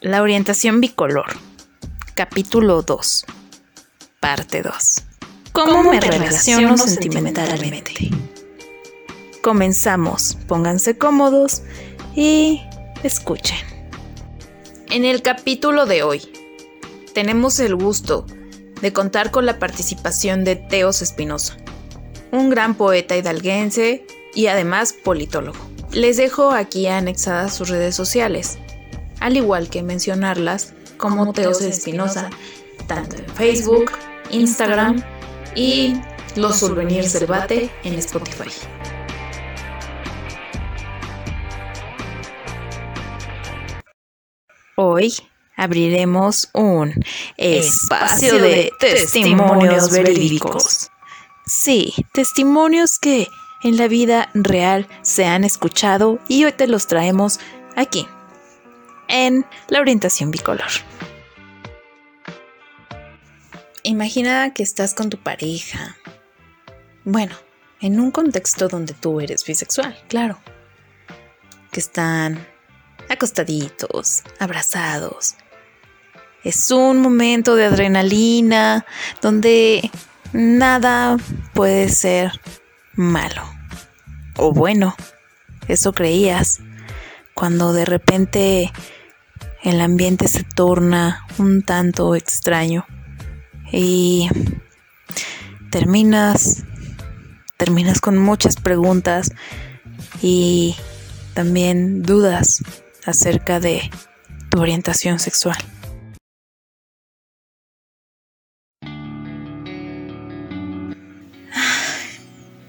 La orientación bicolor. Capítulo 2. Parte 2. ¿Cómo, me relaciono sentimentalmente? Comenzamos. Pónganse cómodos y escuchen. En el capítulo de hoy, tenemos el gusto de contar con la participación de Teos Espinosa, un gran poeta hidalguense y además politólogo. Les dejo aquí anexadas sus redes sociales, al igual que mencionarlas como Teos Espinosa, tanto en Facebook, Instagram y Los Souvenirs del Bate en Spotify. Hoy abriremos un espacio de testimonios verídicos. Sí, testimonios que en la vida real se han escuchado y hoy te los traemos aquí, en la orientación bicolor. Imagina que estás con tu pareja. Bueno, en un contexto donde tú eres bisexual, claro. Que están acostaditos, abrazados. Es un momento de adrenalina donde nada puede ser malo. O bueno, eso creías. Cuando de repente el ambiente se torna un tanto extraño y terminas terminas con muchas preguntas y también dudas acerca de tu orientación sexual.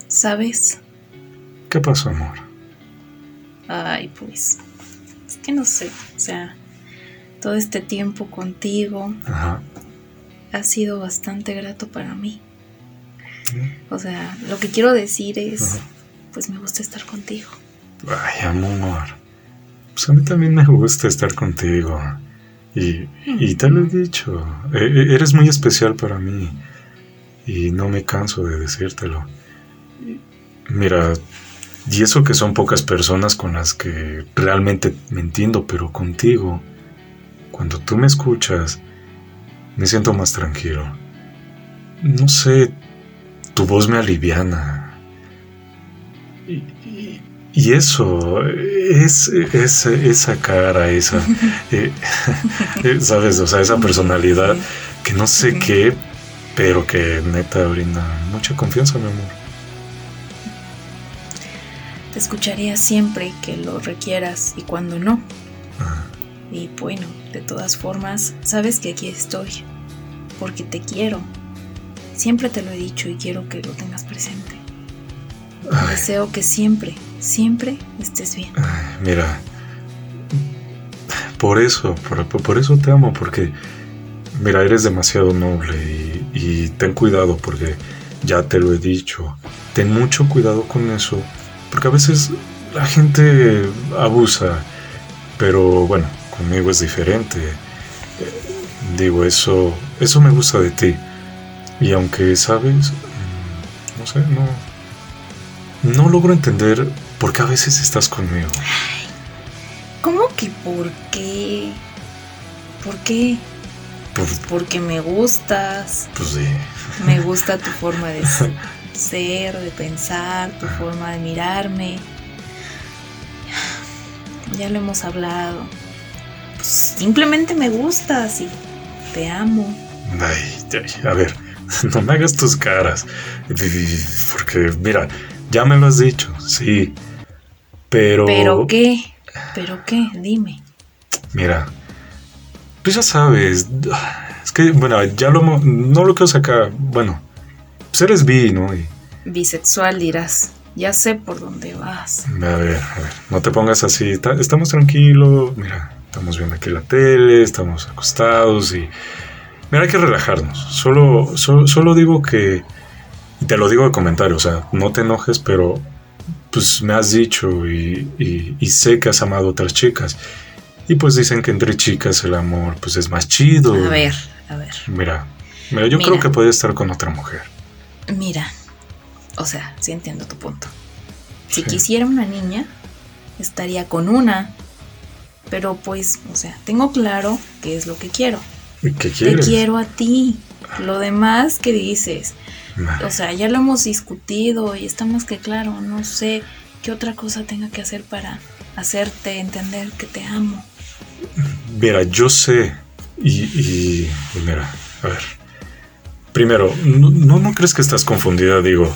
¿Sabes? ¿Qué pasó, amor? Ay, pues, es que no sé, o sea, todo este tiempo contigo ha sido bastante grato para mí. O sea, lo que quiero decir es, pues me gusta estar contigo. Ay, amor. Pues a mí también me gusta estar contigo. Y, y te lo he dicho, e, e, eres muy especial para mí. Y no me canso de decírtelo. Mira, y eso que son pocas personas con las que realmente me entiendo, pero contigo, cuando tú me escuchas, me siento más tranquilo. No sé, tu voz me aliviana. Y, eso, es, es, esa cara, esa, eh, eh, ¿sabes? O sea, esa personalidad que no sé qué, pero que neta brinda mucha confianza, mi amor. Te escucharía siempre que lo requieras y cuando no. Y bueno, de todas formas, sabes que aquí estoy, porque te quiero. Siempre te lo he dicho y quiero que lo tengas presente. Deseo que siempre, siempre estés bien. mira, por eso, por, eso te amo, porque, mira, eres demasiado noble y, y ten cuidado, porque ya te lo he dicho. Ten mucho cuidado con eso porque a veces la gente abusa, pero bueno, conmigo es diferente. Digo, eso, eso me gusta de ti. Y aunque sabes, no sé, no, no logro entender por qué a veces estás conmigo. ¿Cómo que por qué? ¿Por qué? Pues porque me gustas. Pues sí. Me gusta tu forma de ser, de pensar, tu forma de mirarme. Ya lo hemos hablado. Simplemente me gustas y te amo. Ay, a ver, no me hagas tus caras. Porque, mira, ya me lo has dicho, sí. Pero. ¿Pero qué? ¿Pero qué? Dime. Mira, pues ya sabes. Es que, bueno, ya lo. No lo quiero sacar. Bueno, pues eres bi, ¿no? Bisexual dirás. Ya sé por dónde vas. A ver, a ver, no te pongas así. Estamos tranquilos, mira, estamos viendo aquí la tele, estamos acostados y... Mira, hay que relajarnos. Solo, solo, digo que... Y te lo digo de comentario, o sea, no te enojes, pero pues me has dicho y, y, sé que has amado a otras chicas. Y pues dicen que entre chicas el amor pues es más chido. A ver, a ver. Mira, mira yo creo que puede estar con otra mujer. Mira, o sea, sí entiendo tu punto. Si quisiera una niña, estaría con una. Pero pues, o sea, tengo claro qué es lo que quiero. ¿Y ¿Qué Te quieres? quiero a ti. Lo demás que dices. O sea, ya lo hemos discutido y está más que claro. No sé qué otra cosa tenga que hacer para hacerte entender que te amo. Mira, yo sé. Y, y- y mira, a ver. Primero, no, no, no crees que estás confundida, digo.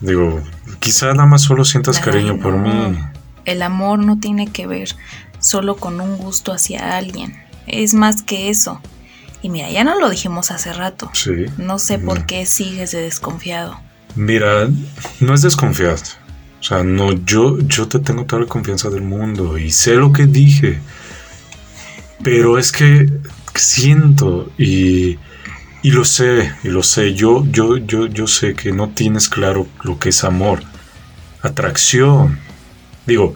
Digo, quizá nada más solo sientas Ay, cariño por mí. El amor no tiene que ver solo con un gusto hacia alguien. Es más que eso. Y mira, ya no lo dijimos hace rato. Sí. No sé por qué sigues de desconfiado. Mira, no es desconfianza. O sea, no, yo, yo te tengo toda la confianza del mundo y sé lo que dije. Pero es que siento y, y lo sé, y lo sé. Yo, yo, yo, yo sé que no tienes claro lo que es amor, atracción. Digo,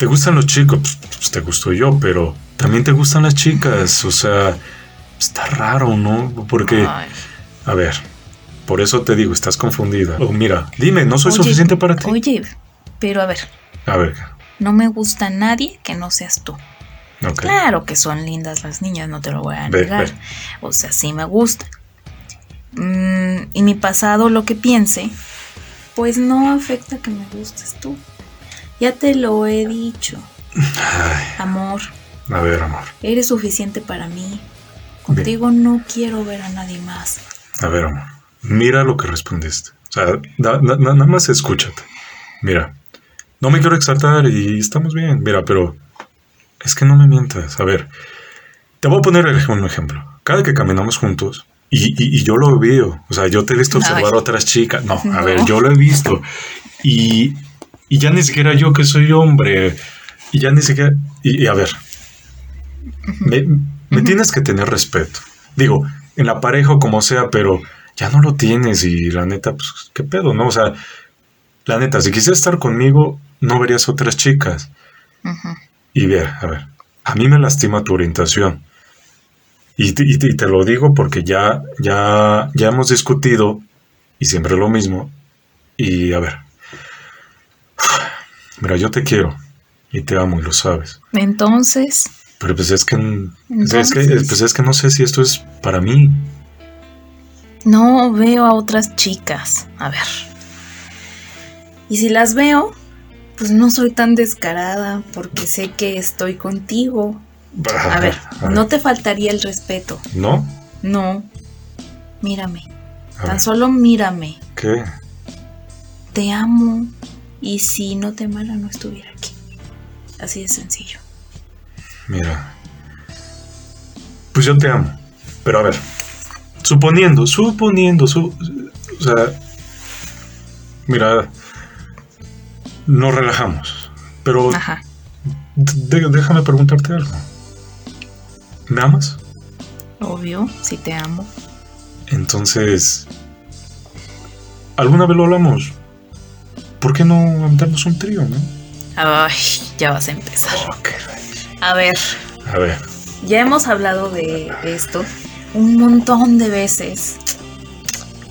te gustan los chicos, pues, pues, te gusto yo, pero también te gustan las chicas. O sea, está raro, ¿no? Porque... Ay. A ver, por eso te digo, estás confundida. O mira, dime, ¿no soy Oye, suficiente para ti? Oye, pero a ver, A ver, no me gusta nadie que no seas tú. Claro que son lindas las niñas, no te lo voy a Ve, negar. ve. O sea, sí me gusta. Mm, y mi pasado, lo que piense, pues no afecta que me gustes tú. Ya te lo he dicho. Ay, Amor, a ver, amor. eres suficiente para mí. Contigo no quiero ver a nadie más. A ver, amor. Mira lo que respondiste. O sea, na- na- na- nada más escúchate. Mira, no me quiero exaltar y estamos bien. Mira, pero es que no me mientas. A ver, te voy a poner un ejemplo. Cada que caminamos juntos, y, y- y yo lo veo, o sea, yo te he visto observar Ay. a otras chicas. No, a No. ver, yo lo he visto. Y, y ya ni siquiera yo que soy hombre, y ya ni siquiera... Y, y a ver, me, tienes que tener respeto. Digo, en la pareja o como sea, pero ya no lo tienes y la neta, pues, ¿qué pedo, no? O sea, la neta, si quisieras estar conmigo, no verías otras chicas. Y ver, a ver, a mí me lastima tu orientación. Y te, y te- y te lo digo porque ya, ya, ya hemos discutido y siempre lo mismo. Y a ver, mira, yo te quiero y te amo y lo sabes. Entonces, Pero pues es que, es que, pues es que no sé si esto es para mí. no veo a otras chicas. A ver. Y si las veo, pues no soy tan descarada porque sé que estoy contigo. A ver, no te faltaría el respeto. ¿No? No. Mírame. A Tan ver, solo mírame. ¿Qué? Te amo. Y si no te amara, no estuviera aquí. Así de sencillo. Mira. Pues yo te amo. Pero a ver. Suponiendo, suponiendo, su, o sea. Mira. Nos relajamos. Pero Ajá. de- déjame preguntarte algo. ¿Me amas? Obvio, si te amo. Entonces. ¿Alguna vez lo hablamos? ¿Por qué no aventarnos un trío, no? Ay, ya vas a empezar. Ok. A ver, A ver. ya hemos hablado de esto un montón de veces.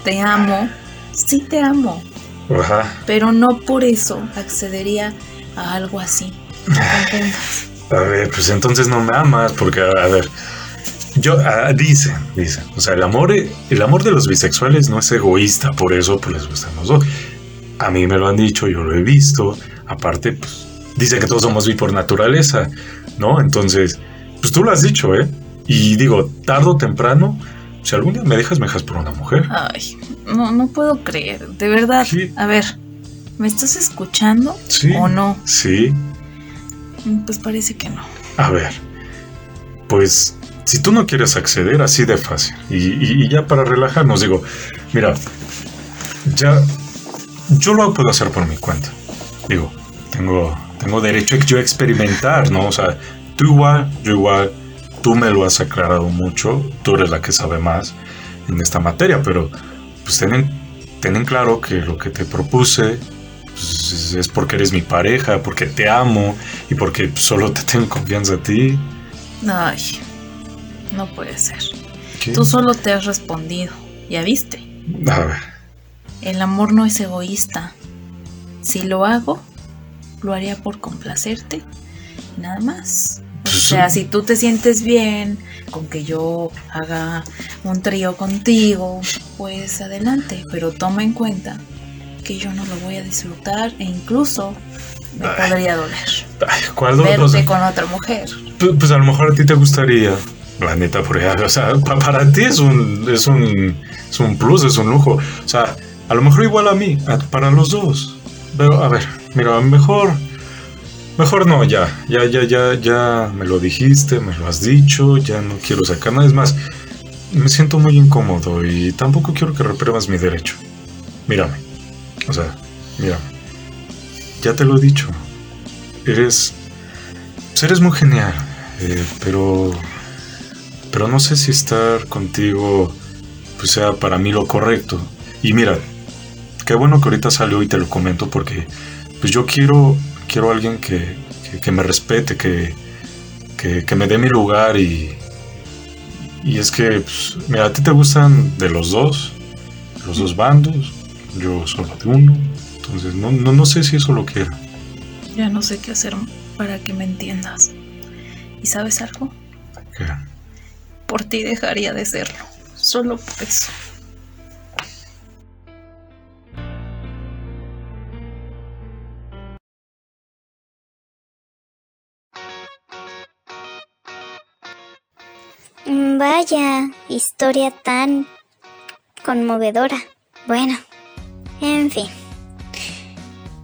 Te amo. Sí te amo. Ajá. Pero no por eso accedería a algo así. No. A ver, pues entonces no me amas, porque, a ver, yo, ah, dicen, dicen, o sea, el amor, el amor de los bisexuales no es egoísta, por eso pues les gustan los dos. A mí me lo han dicho, yo lo he visto, aparte, pues, dicen que todos somos bi por naturaleza, ¿no? Entonces, pues tú lo has dicho, ¿eh? Y digo, tarde o temprano, si algún día me dejas, me dejas por una mujer. Ay, no, no puedo creer. De verdad. Sí. A ver, ¿me estás escuchando Sí. o no? Sí, Mm, Pues parece que no. A ver, pues si tú no quieres acceder así de fácil y, y- y ya para relajarnos, digo, mira, ya yo lo puedo hacer por mi cuenta. Digo, tengo, tengo derecho a yo a experimentar, ¿no? O sea, tú igual, yo igual, tú me lo has aclarado mucho, tú eres la que sabe más en esta materia, pero pues ten, ten en claro que lo que te propuse pues, es- es porque eres mi pareja, porque te amo y porque solo te tengo confianza a ti. Ay, no puede ser. ¿Qué? Tú solo te has respondido. ¿Ya viste? A ver, El amor no es egoísta. Si lo hago, lo haría por complacerte nada más. O Pues, sea, si tú te sientes bien con que yo haga un trío contigo, pues adelante, pero toma en cuenta que yo no lo voy a disfrutar e incluso me Ay. podría doler Ay, ¿Cuál verte con otra mujer. Pues, pues a lo mejor a ti te gustaría. La neta, porque, o sea, pa- para ti es un, es un, es un plus, es un lujo. O sea, a lo mejor igual a mí, para los dos. Pero, a ver, mira, mejor, mejor no, ya, ya, ya, ya, ya me lo dijiste, me lo has dicho, ya no quiero sacar nada. Es más, me siento muy incómodo y tampoco quiero que reprimas mi derecho. Mírame, o sea, mírame. Ya te lo he dicho. Eres, eres muy genial, eh, pero, pero no sé si estar contigo pues sea para mí lo correcto. Y mira, qué bueno que ahorita salió y te lo comento porque pues yo quiero, quiero a alguien que, que, que me respete, que, que, que me dé mi lugar y, y es que, pues, mira, a ti te gustan de los dos, los dos bandos, yo solo de uno, entonces no, no, no sé si eso lo quiera. Ya no sé qué hacer para que me entiendas. ¿Y sabes algo? Que- Por ti dejaría de serlo. Solo por eso. Vaya, historia tan conmovedora. Bueno, en fin.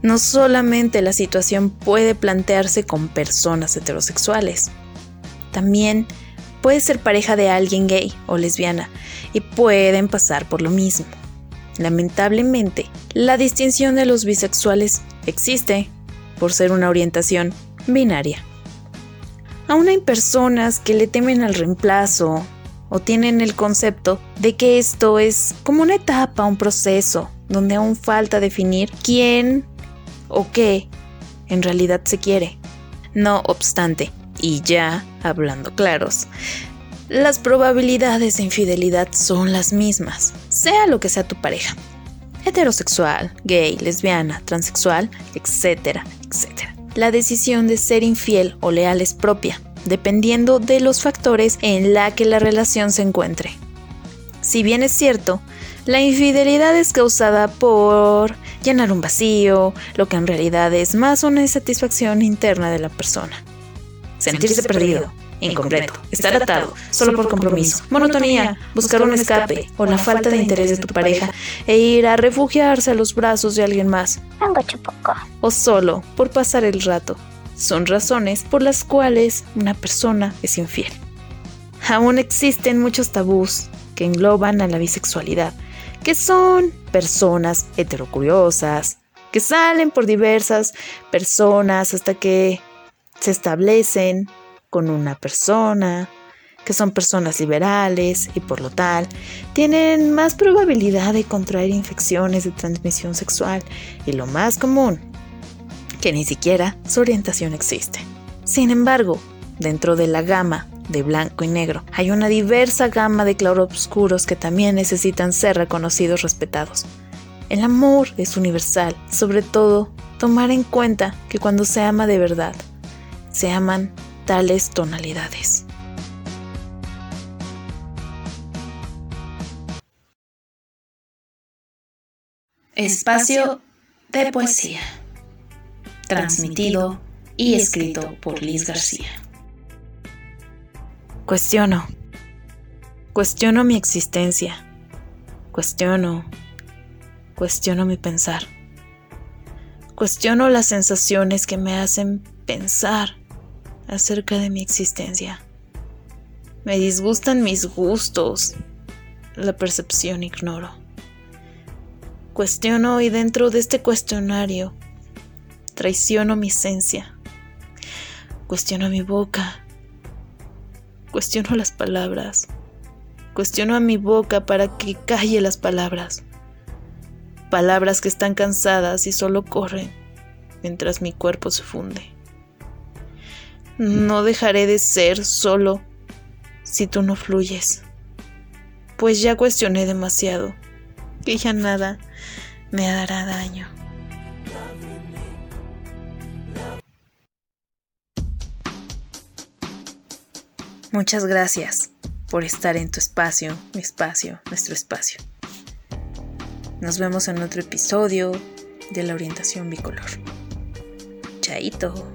No solamente la situación puede plantearse con personas heterosexuales, también puede ser pareja de alguien gay o lesbiana y pueden pasar por lo mismo. Lamentablemente, la distinción de los bisexuales existe por ser una orientación binaria. Aún hay personas que le temen al reemplazo o tienen el concepto de que esto es como una etapa, un proceso, donde aún falta definir quién o qué en realidad se quiere. No obstante, y ya hablando claros, las probabilidades de infidelidad son las mismas, sea lo que sea tu pareja. Heterosexual, gay, lesbiana, transexual, etcétera, etcétera. La decisión de ser infiel o leal es propia, dependiendo de los factores en la que la relación se encuentre. Si bien es cierto, la infidelidad es causada por llenar un vacío, lo que en realidad es más una insatisfacción interna de la persona. Sentirse perdido, incompleto, estar atado, solo por compromiso, monotonía, buscar un escape o la falta de interés de tu pareja e ir a refugiarse a los brazos de alguien más, o solo por pasar el rato, son razones por las cuales una persona es infiel. Aún existen muchos tabús que engloban a la bisexualidad, que son personas heterocuriosas, que salen por diversas personas hasta que se establecen con una persona, que son personas liberales y por lo tal tienen más probabilidad de contraer infecciones de transmisión sexual y lo más común, que ni siquiera su orientación existe. Sin embargo, dentro de la gama de blanco y negro hay una diversa gama de claroscuros que también necesitan ser reconocidos, respetados. El amor es universal, sobre todo tomar en cuenta que cuando se ama de verdad, se aman tales tonalidades. Espacio de poesía. Transmitido y escrito por Liz García. Cuestiono. Cuestiono mi existencia. Cuestiono. Cuestiono mi pensar. Cuestiono las sensaciones que me hacen pensar acerca de mi existencia. Me disgustan mis gustos. La percepción ignoro. Cuestiono y dentro de este cuestionario traiciono mi esencia. Cuestiono mi boca. Cuestiono las palabras. Cuestiono a mi boca para que calle las palabras. Palabras que están cansadas y solo corren mientras mi cuerpo se funde. No dejaré de ser solo si tú no fluyes. Pues ya cuestioné demasiado y ya nada me hará daño. Muchas gracias por estar en tu espacio, mi espacio, nuestro espacio. Nos vemos en otro episodio de la orientación bicolor. Chaito.